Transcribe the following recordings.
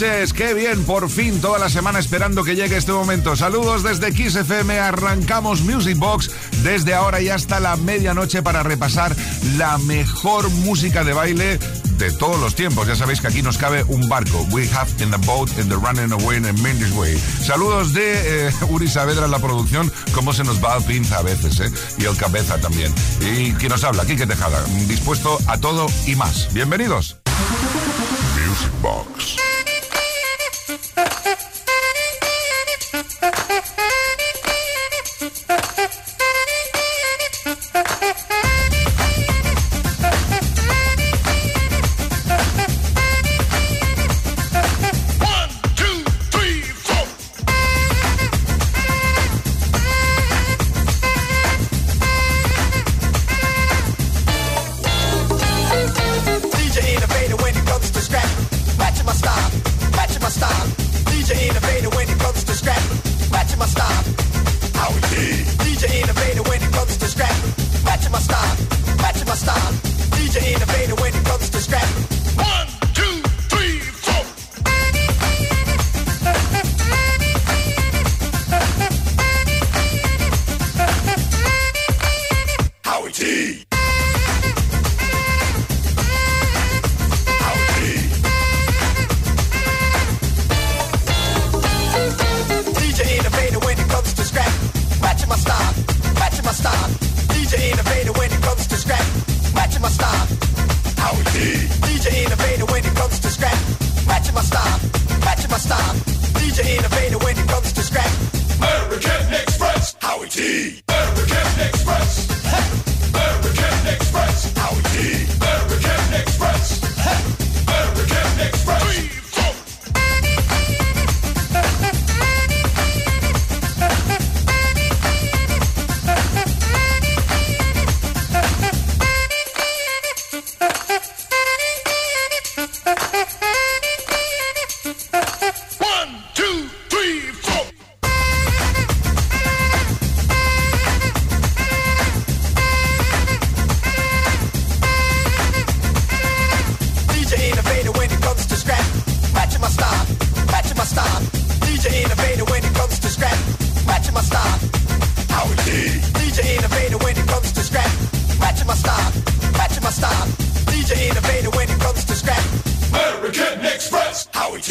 Qué bien, por fin toda la semana esperando que llegue este momento. Saludos desde Kiss FM, arrancamos Music Box desde ahora y hasta la medianoche para repasar la mejor música de baile de todos los tiempos. Ya sabéis que aquí nos cabe un barco. We have in the boat, in the running away, in the way. Saludos de eh, Uri Saavedra en la producción, cómo se nos va al pinza a veces, ¿eh? Y el cabeza también. Y quien nos habla, Kike Tejada, dispuesto a todo y más. Bienvenidos. Music Box.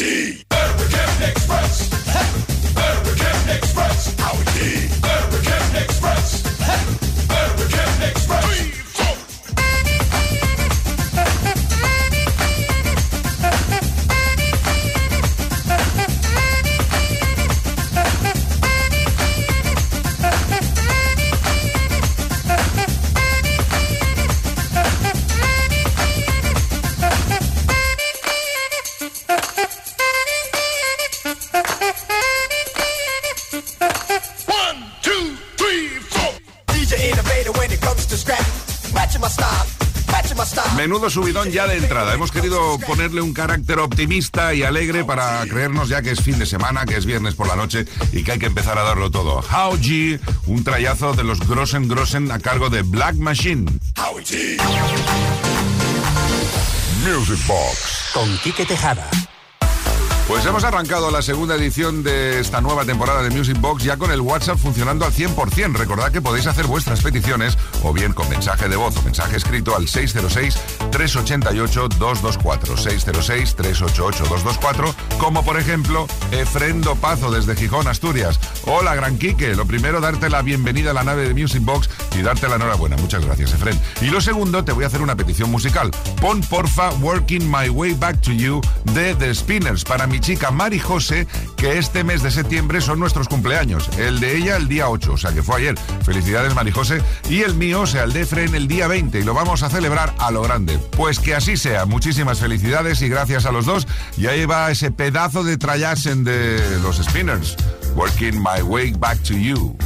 T. Hurricane Express. Hurricane Express. Our T. Menudo subidón ya de entrada. Hemos querido ponerle un carácter optimista y alegre para creernos ya que es fin de semana, que es viernes por la noche y que hay que empezar a darlo todo. How G, un trayazo de los Grossen Grossen a cargo de Black Machine. Music Box. Con Quique Tejada. Pues hemos arrancado la segunda edición de esta nueva temporada de Music Box ya con el WhatsApp funcionando al 100%. Recordad que podéis hacer vuestras peticiones o bien con mensaje de voz o mensaje escrito al 606-388-224. 606-388-224, como por ejemplo Efrendo Pazo desde Gijón, Asturias. Hola, Gran Quique. Lo primero, darte la bienvenida a la nave de Music Box y darte la enhorabuena. Muchas gracias, Efren. Y lo segundo, te voy a hacer una petición musical. Pon porfa Working My Way Back to You de The Spinners para mi chica Mari José, que este mes de septiembre son nuestros cumpleaños. El de ella el día 8, o sea que fue ayer. Felicidades Mari José. Y el mío, o sea, el de Efren, el día 20 y lo vamos a celebrar a lo grande. Pues que así sea. Muchísimas felicidades y gracias a los dos. Y ahí va ese pedazo de trayasen de los Spinners. Working My Way Back to You.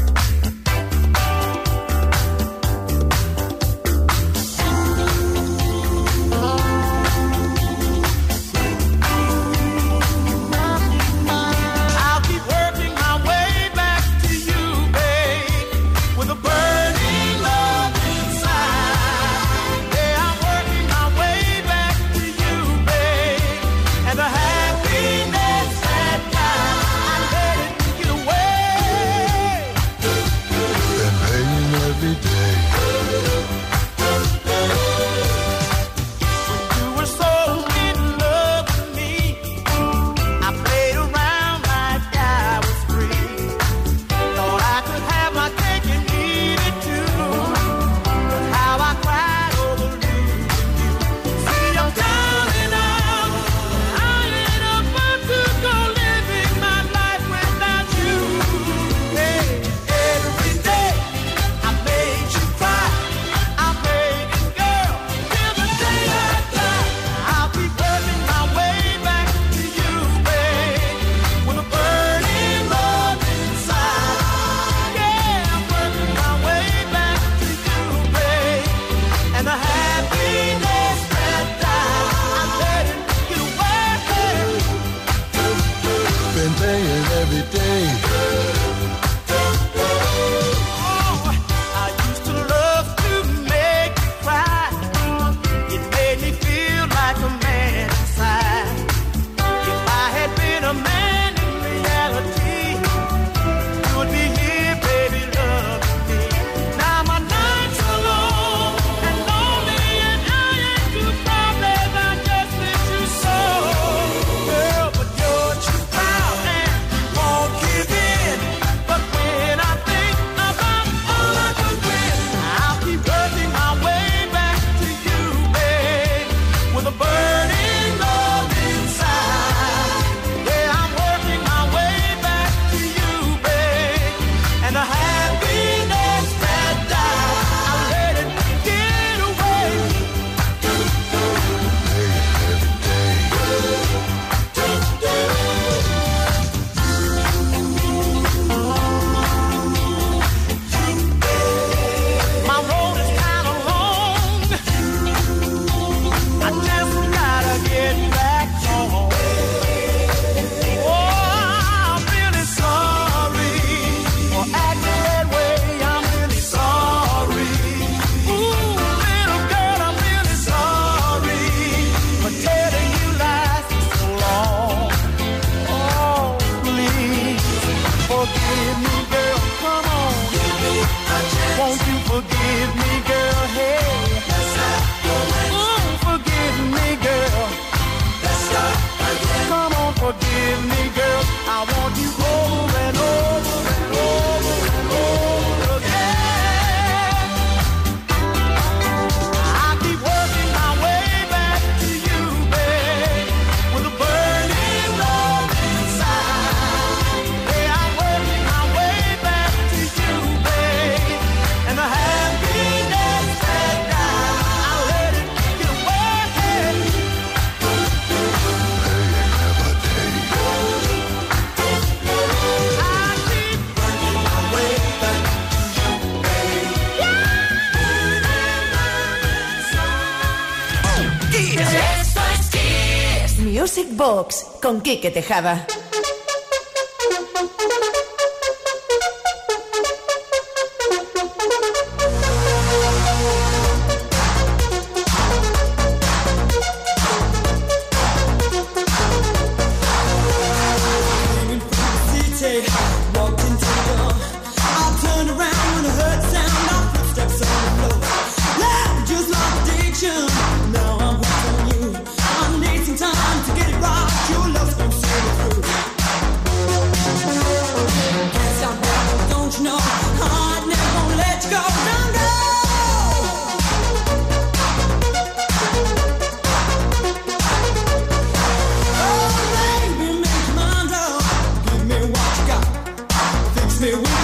been playing every day. Con Quique Tejada. me with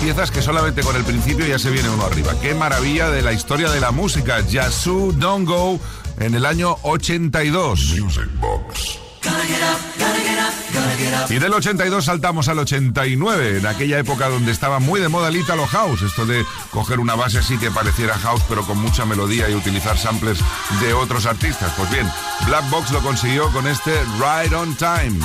piezas que solamente con el principio ya se viene uno arriba. Qué maravilla de la historia de la música. Yasu Don't Go en el año 82. Music Box. Y del 82 saltamos al 89, en aquella época donde estaba muy de moda el Italo House, esto de coger una base así que pareciera house pero con mucha melodía y utilizar samplers de otros artistas. Pues bien, Black Box lo consiguió con este Ride on Time.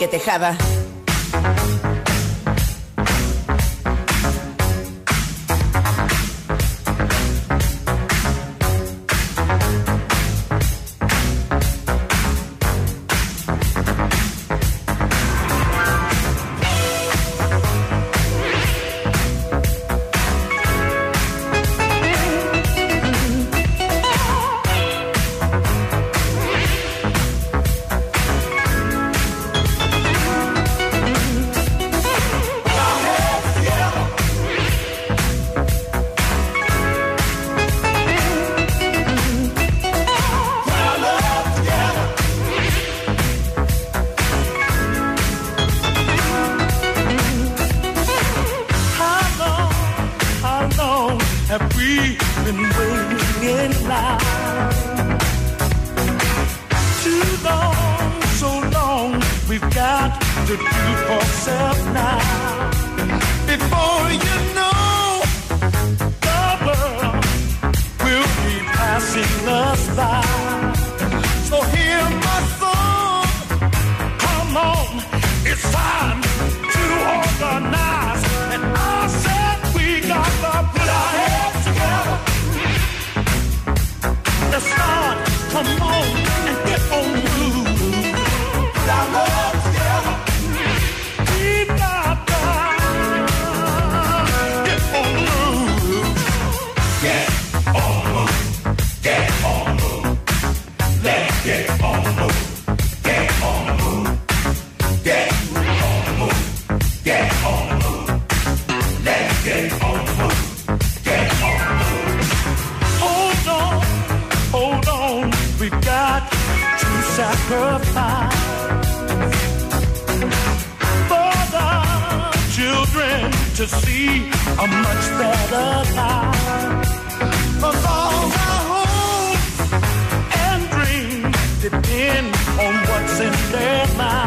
Enrique Tejada. sacrifice for the children to see a much better life. Of all our hopes and dreams depend on what's in their mind.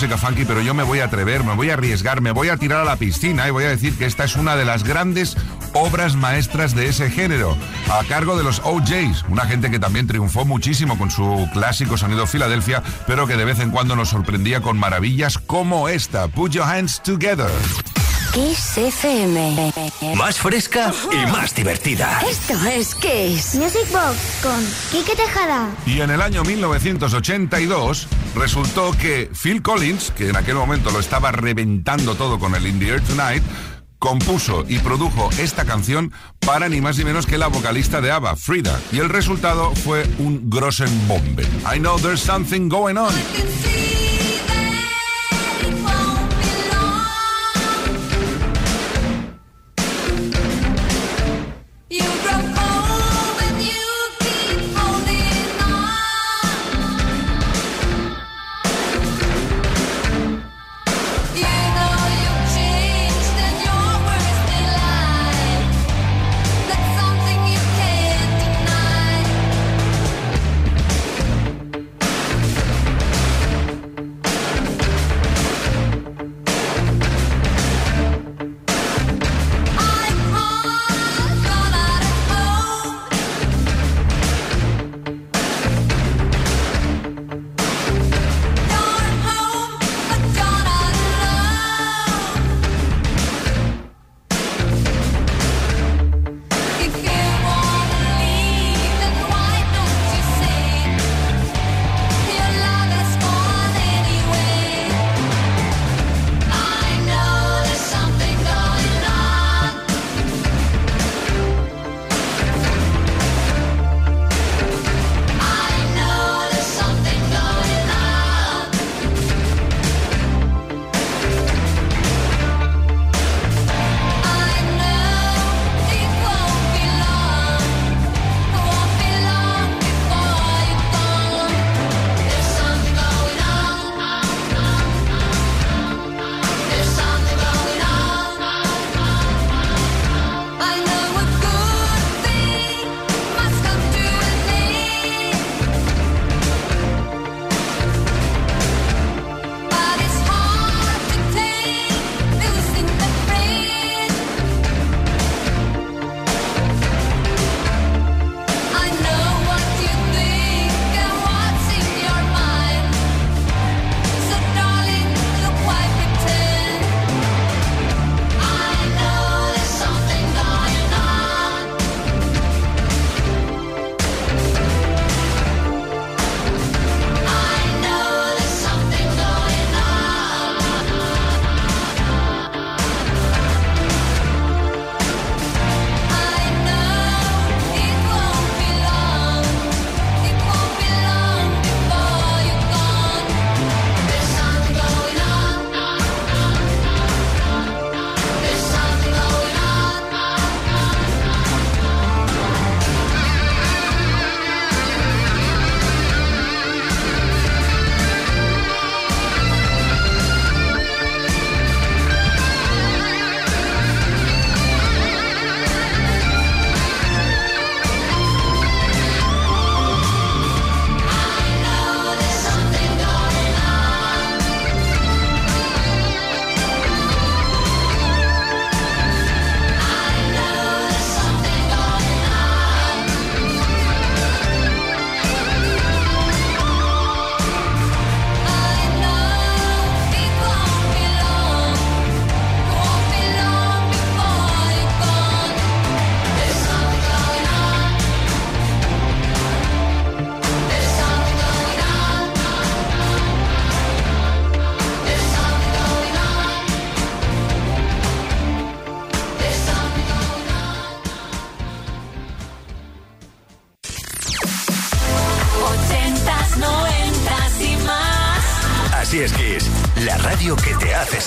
Música funky, pero yo me voy a atrever, me voy a arriesgar, me voy a tirar a la piscina y voy a decir que esta es una de las grandes obras maestras de ese género, a cargo de los OJs, una gente que también triunfó muchísimo con su clásico sonido Filadelfia, pero que de vez en cuando nos sorprendía con maravillas como esta. Put your hands together. Kiss FM. Más fresca y más divertida. Esto es Kiss. Music Box con Kike Tejada. Y en el año 1982 resultó que Phil Collins, que en aquel momento lo estaba reventando todo con el In the Air Tonight, compuso y produjo esta canción para ni más ni menos que la vocalista de ABBA, Frida. Y el resultado fue un Grossenbombe. I know there's something going on.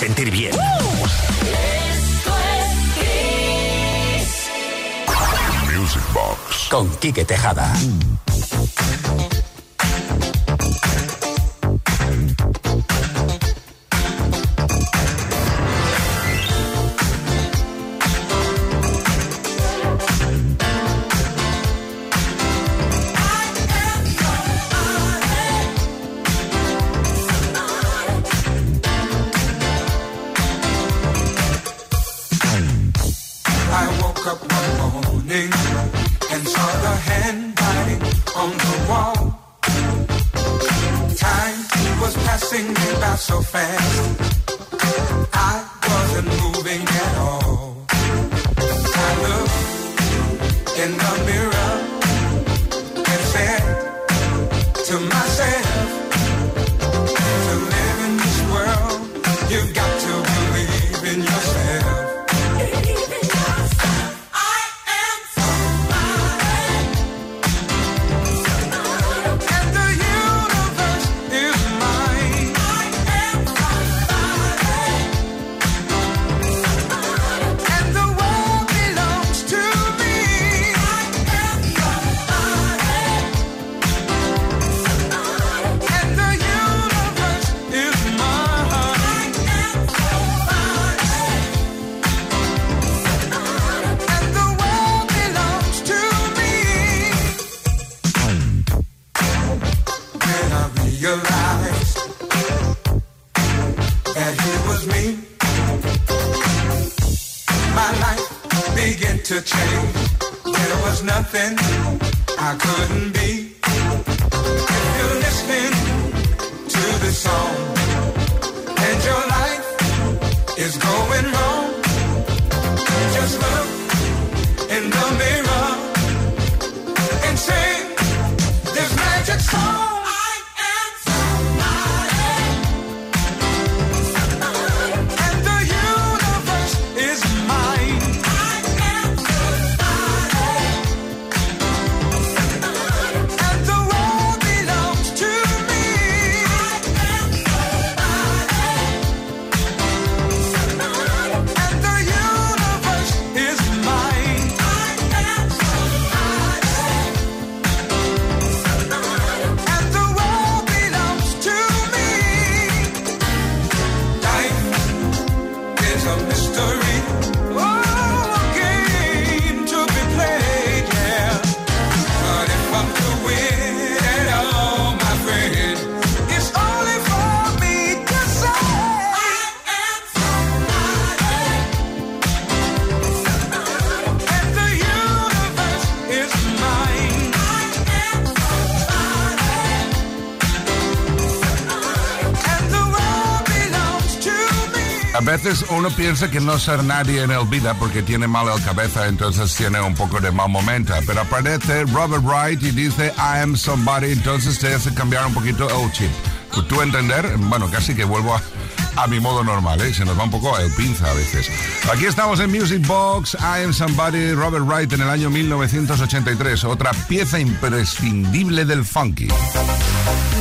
Sentir bien. Music Box. Con Quique Tejada. on veces uno piensa que no ser nadie en el vida porque tiene mal el cabeza, entonces tiene un poco de mal momento. Pero aparece Robert Wright y dice I am somebody, entonces te hace cambiar un poquito el chip. Tú entender, bueno, casi que vuelvo a, a mi modo normal, ¿eh? Se nos va un poco el pinza a veces. Aquí estamos en Music Box, I am somebody, Robert Wright en el año 1983, otra pieza imprescindible del funky.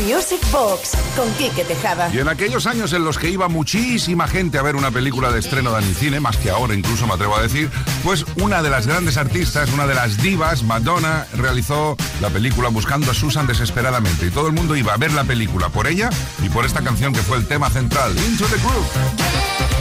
Music Box con Quique Tejada. Y en aquellos años en los que iba muchísima gente a ver una película de estreno en el cine, más que ahora incluso me atrevo a decir, pues una de las grandes artistas, una de las divas, Madonna, realizó la película buscando a Susan desesperadamente. Y todo el mundo iba a ver la película por ella y por esta canción que fue el tema central, Into the Groove.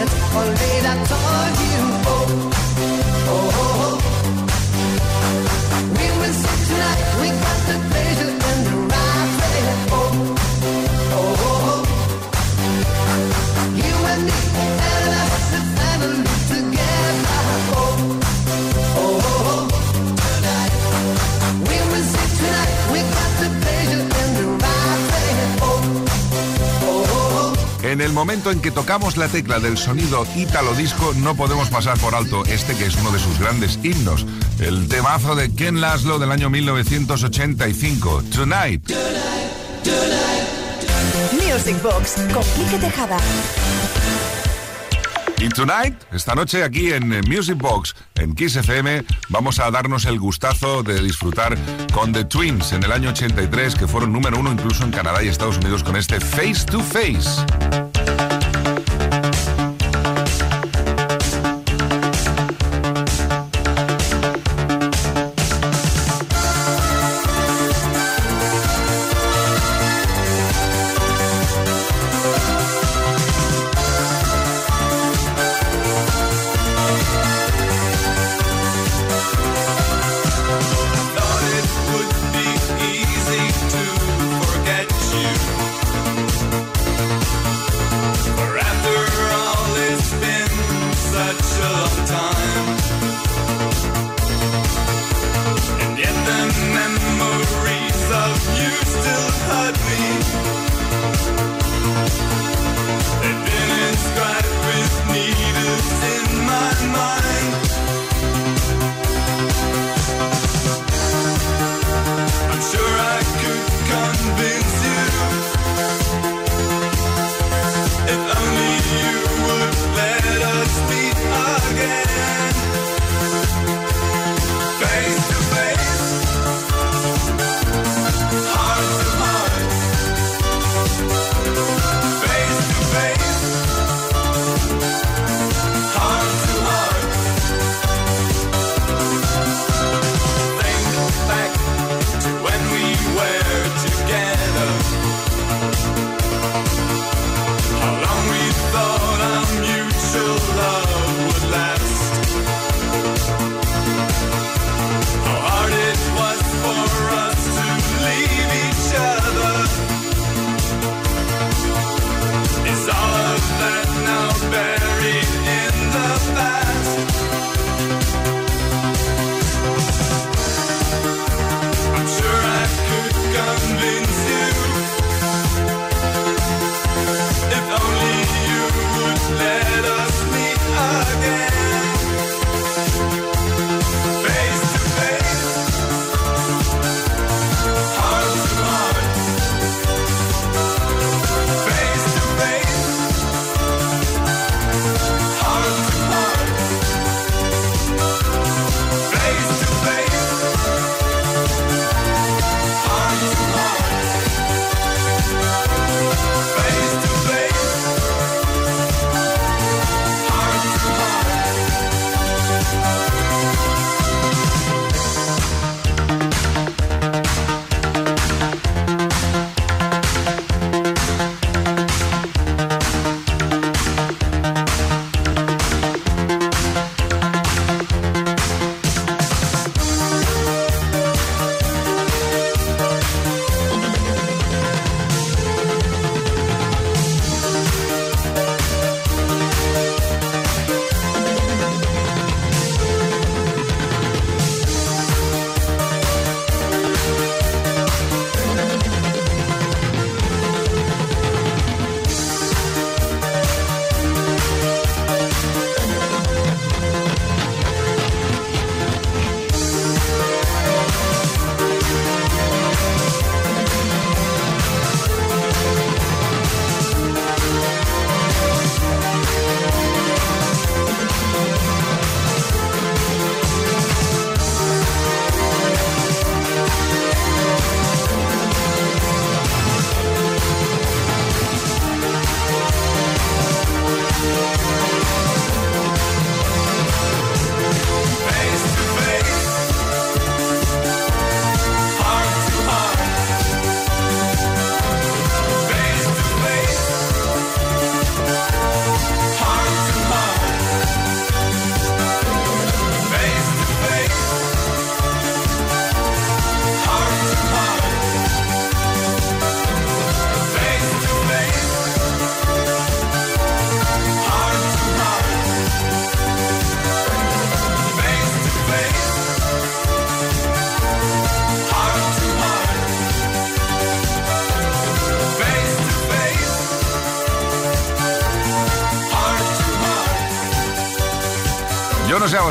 minutes, only that told you, oh. oh. oh, oh. En el momento en que tocamos la tecla del sonido ítalo disco, no podemos pasar por alto este que es uno de sus grandes himnos, el temazo de Ken Laszlo del año 1985, Tonight. tonight, tonight. Music Box con Tejada. Y tonight, esta noche aquí en Music Box, en Kiss FM, vamos a darnos el gustazo de disfrutar con The Twins en el año 83, que fueron número uno incluso en Canadá y Estados Unidos con este Face to Face. you still hurt me.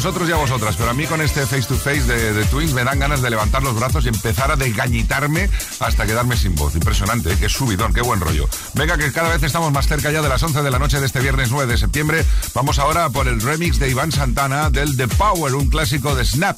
Vosotros y a vosotras, pero a mí con este face to face de, Twins me dan ganas de levantar los brazos y empezar a desgañitarme hasta quedarme sin voz. Impresionante, ¿eh? qué subidón, qué buen rollo. Venga, que cada vez estamos más cerca ya de las 11 de la noche de este viernes 9 de septiembre. Vamos ahora por el remix de Iván Santana del The Power, un clásico de Snap.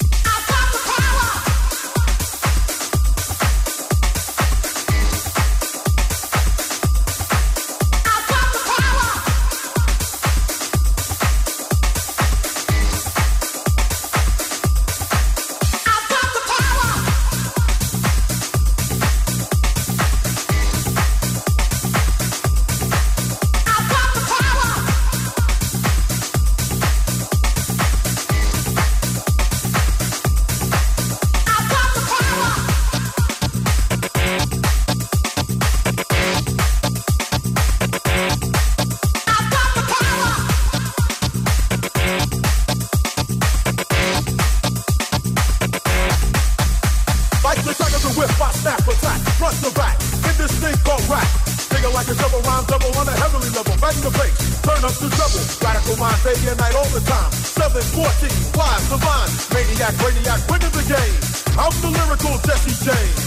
Day and night, all the time. 7, 14, wise, divine. Maniac, radiac, winning the game. I'm the lyrical Jesse James.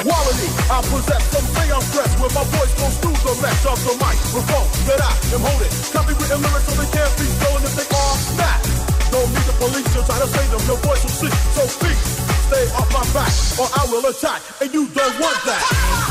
Quality, I possess something I'm stressed with my voice goes through the mesh of the microphone that I am holding. Copywritten lyrics so they can't be stolen if they are snap. Don't need the police to try to save them, your voice will see. So please, stay off my back or I will attack, and you don't want that.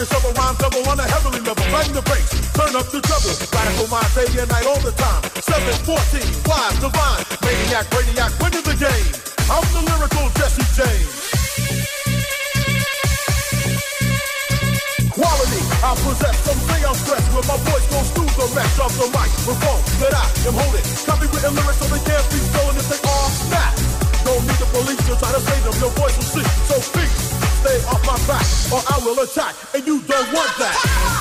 Feel like a shovel rhyme double on a heavenly level. Bang the bass, turn up the treble. Radical mind, day and night, all the time. 7, 14, wise, divine. Maniac, radiac, winning the game. I'm the lyrical Jesse James. Quality, I possess something I'm stressed with my voice goes through the mesh of the microphone that I am holding. Copywritten lyrics so they can't be stolen if they are not. Don't need the police to try to save them, your voice will see. So please, off my back or I will attack, and you don't want that.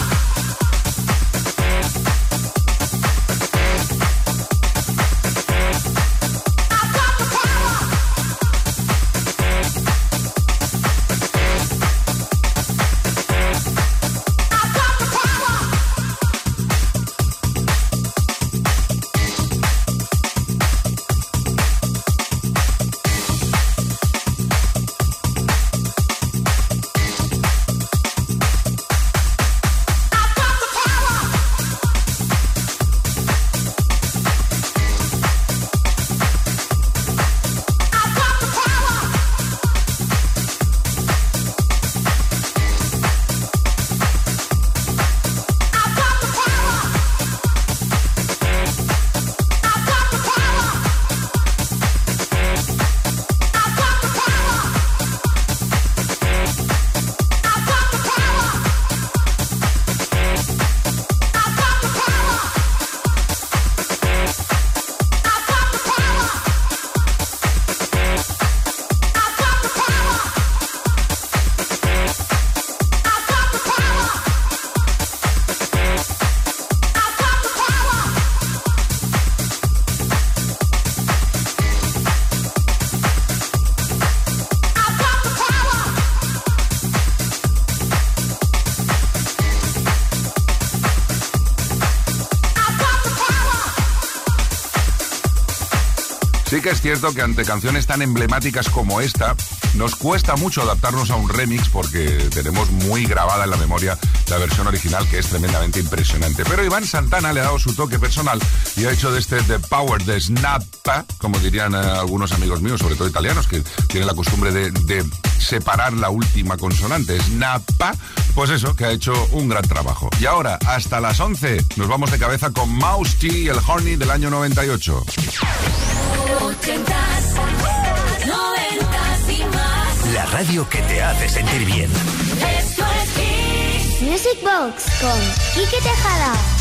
Es cierto que ante canciones tan emblemáticas como esta, nos cuesta mucho adaptarnos a un remix porque tenemos muy grabada en la memoria la versión original que es tremendamente impresionante. Pero Iván Santana le ha dado su toque personal y ha hecho de este The Power de Snappa, como dirían eh, algunos amigos míos, sobre todo italianos, que tienen la costumbre de, separar la última consonante, Snappa, pues eso, que ha hecho un gran trabajo. Y ahora, hasta las 11, nos vamos de cabeza con Mouse T, el Horny del año 98. 80 radio que te hace sentir bien. Esto es Kiss. Music Box con Quique Tejada.